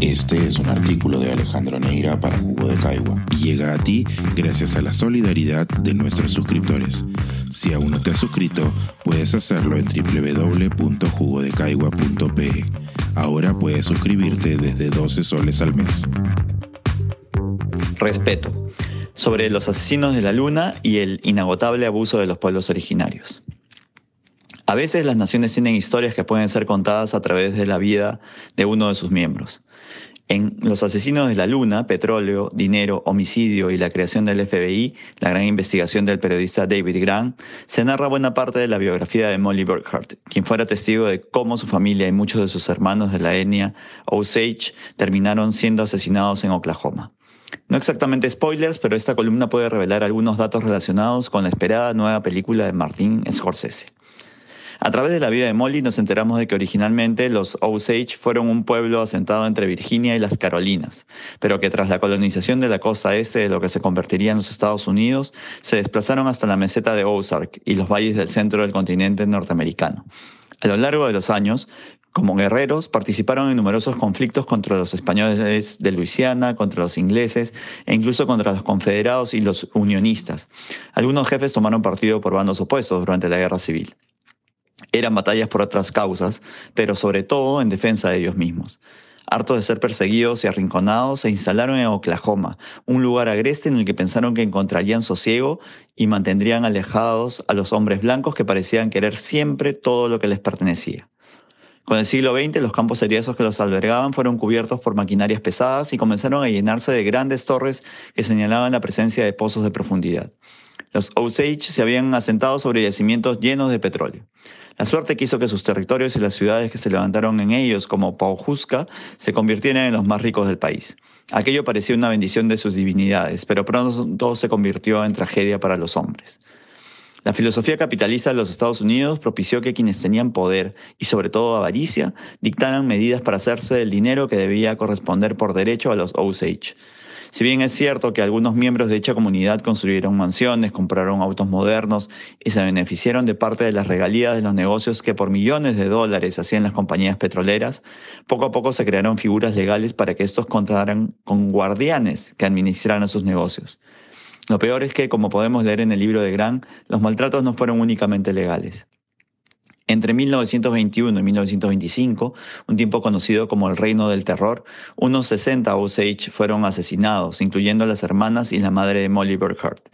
Este es un artículo de Alejandro Neira para Jugo de Caigua y llega a ti gracias a la solidaridad de nuestros suscriptores. Si aún no te has suscrito, puedes hacerlo en www.jugodecaigua.pe. Ahora puedes suscribirte desde 12 soles al mes. Respeto. Sobre los asesinos de la luna y el inagotable abuso de los pueblos originarios. A veces las naciones tienen historias que pueden ser contadas a través de la vida de uno de sus miembros. En Los asesinos de la luna, petróleo, dinero, homicidio y la creación del FBI, la gran investigación del periodista David Grant, se narra buena parte de la biografía de Molly Burkhardt, quien fuera testigo de cómo su familia y muchos de sus hermanos de la etnia Osage terminaron siendo asesinados en Oklahoma. No exactamente spoilers, pero esta columna puede revelar algunos datos relacionados con la esperada nueva película de Martin Scorsese. A través de la vida de Molly nos enteramos de que originalmente los Osage fueron un pueblo asentado entre Virginia y las Carolinas, pero que tras la colonización de la costa este de lo que se convertiría en los Estados Unidos, se desplazaron hasta la meseta de Ozark y los valles del centro del continente norteamericano. A lo largo de los años, como guerreros, participaron en numerosos conflictos contra los españoles de Luisiana, contra los ingleses e incluso contra los confederados y los unionistas. Algunos jefes tomaron partido por bandos opuestos durante la guerra civil. Eran batallas por otras causas, pero sobre todo en defensa de ellos mismos. Hartos de ser perseguidos y arrinconados, se instalaron en Oklahoma, un lugar agreste en el que pensaron que encontrarían sosiego y mantendrían alejados a los hombres blancos que parecían querer siempre todo lo que les pertenecía. Con el siglo XX, los campos seriazos que los albergaban fueron cubiertos por maquinarias pesadas y comenzaron a llenarse de grandes torres que señalaban la presencia de pozos de profundidad. Los Osage se habían asentado sobre yacimientos llenos de petróleo. La suerte quiso que sus territorios y las ciudades que se levantaron en ellos, como Paujuska, se convirtieran en los más ricos del país. Aquello parecía una bendición de sus divinidades, pero pronto se convirtió en tragedia para los hombres. La filosofía capitalista de los Estados Unidos propició que quienes tenían poder y sobre todo avaricia dictaran medidas para hacerse del dinero que debía corresponder por derecho a los Osage. Si bien es cierto que algunos miembros de dicha comunidad construyeron mansiones, compraron autos modernos y se beneficiaron de parte de las regalías de los negocios que por millones de dólares hacían las compañías petroleras, poco a poco se crearon figuras legales para que estos contaran con guardianes que administraran sus negocios. Lo peor es que, como podemos leer en el libro de Grant, los maltratos no fueron únicamente legales. Entre 1921 y 1925, un tiempo conocido como el Reino del Terror, unos 60 Osage fueron asesinados, incluyendo las hermanas y la madre de Molly Burkhardt.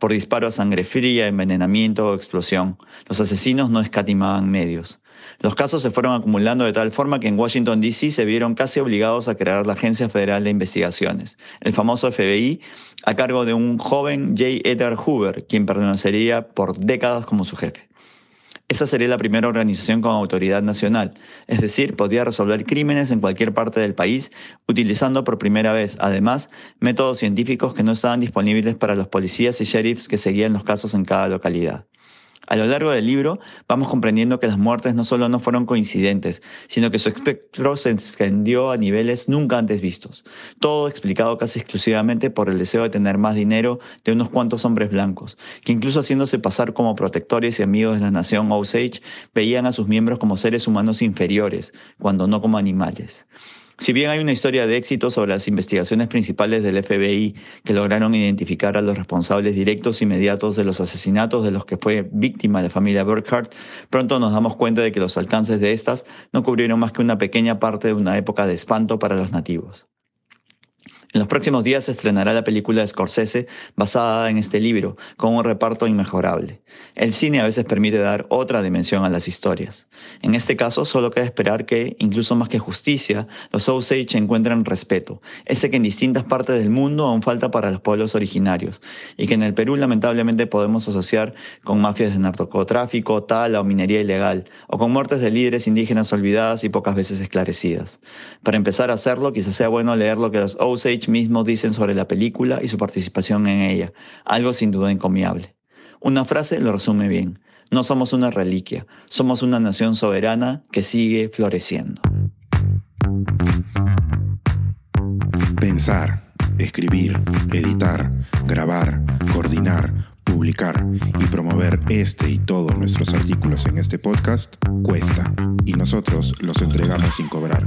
Por disparo a sangre fría, envenenamiento o explosión, los asesinos no escatimaban medios. Los casos se fueron acumulando de tal forma que en Washington, D.C. se vieron casi obligados a crear la Agencia Federal de Investigaciones, el famoso FBI, a cargo de un joven J. Edgar Hoover, quien permanecería por décadas como su jefe. Esa sería la primera organización con autoridad nacional, es decir, podía resolver crímenes en cualquier parte del país utilizando por primera vez, además, métodos científicos que no estaban disponibles para los policías y sheriffs que seguían los casos en cada localidad. A lo largo del libro vamos comprendiendo que las muertes no solo no fueron coincidentes, sino que su espectro se extendió a niveles nunca antes vistos. Todo explicado casi exclusivamente por el deseo de tener más dinero de unos cuantos hombres blancos, que incluso haciéndose pasar como protectores y amigos de la nación Osage, veían a sus miembros como seres humanos inferiores, cuando no como animales. Si bien hay una historia de éxito sobre las investigaciones principales del FBI que lograron identificar a los responsables directos e inmediatos de los asesinatos de los que fue víctima la familia Burkhardt, pronto nos damos cuenta de que los alcances de estas no cubrieron más que una pequeña parte de una época de espanto para los nativos. En los próximos días se estrenará la película de Scorsese basada en este libro, con un reparto inmejorable. El cine a veces permite dar otra dimensión a las historias. En este caso, solo queda esperar que, incluso más que justicia, los Osage encuentren respeto, ese que en distintas partes del mundo aún falta para los pueblos originarios, y que en el Perú lamentablemente podemos asociar con mafias de narcotráfico, tala o minería ilegal, o con muertes de líderes indígenas olvidadas y pocas veces esclarecidas. Para empezar a hacerlo, quizás sea bueno leer lo que los Osage mismos dicen sobre la película y su participación en ella, algo sin duda encomiable. Una frase lo resume bien. No somos una reliquia, somos una nación soberana que sigue floreciendo. Pensar, escribir, editar, grabar, coordinar, publicar y promover este y todos nuestros artículos en este podcast cuesta y nosotros los entregamos sin cobrar.